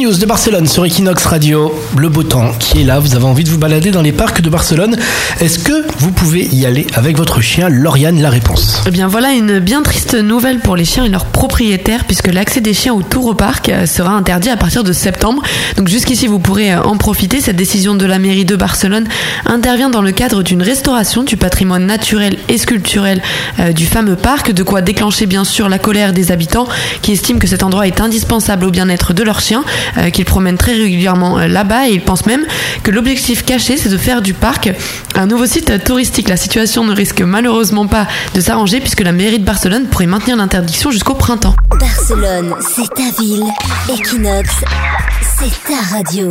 news de Barcelone sur Equinox Radio. Le beau temps qui est là, vous avez envie de vous balader dans les parcs de Barcelone. Est-ce que vous pouvez y aller avec votre chien Lauriane La réponse. Eh bien voilà une bien triste nouvelle pour les chiens et leurs propriétaires puisque l'accès des chiens au tour au parc euh, sera interdit à partir de septembre. Donc jusqu'ici vous pourrez euh, en profiter. Cette décision de la mairie de Barcelone intervient dans le cadre d'une restauration du patrimoine naturel et sculpturel euh, du fameux parc, de quoi déclencher bien sûr la colère des habitants qui estiment que cet endroit est indispensable au bien-être de leurs chiens, qu'ils promènent très régulièrement là-bas et ils pensent même que l'objectif caché c'est de faire du parc un nouveau site touristique. La situation ne risque malheureusement pas de s'arranger puisque la mairie de Barcelone pourrait maintenir l'interdiction jusqu'au printemps. Barcelone, c'est ta ville. Equinox, c'est ta radio.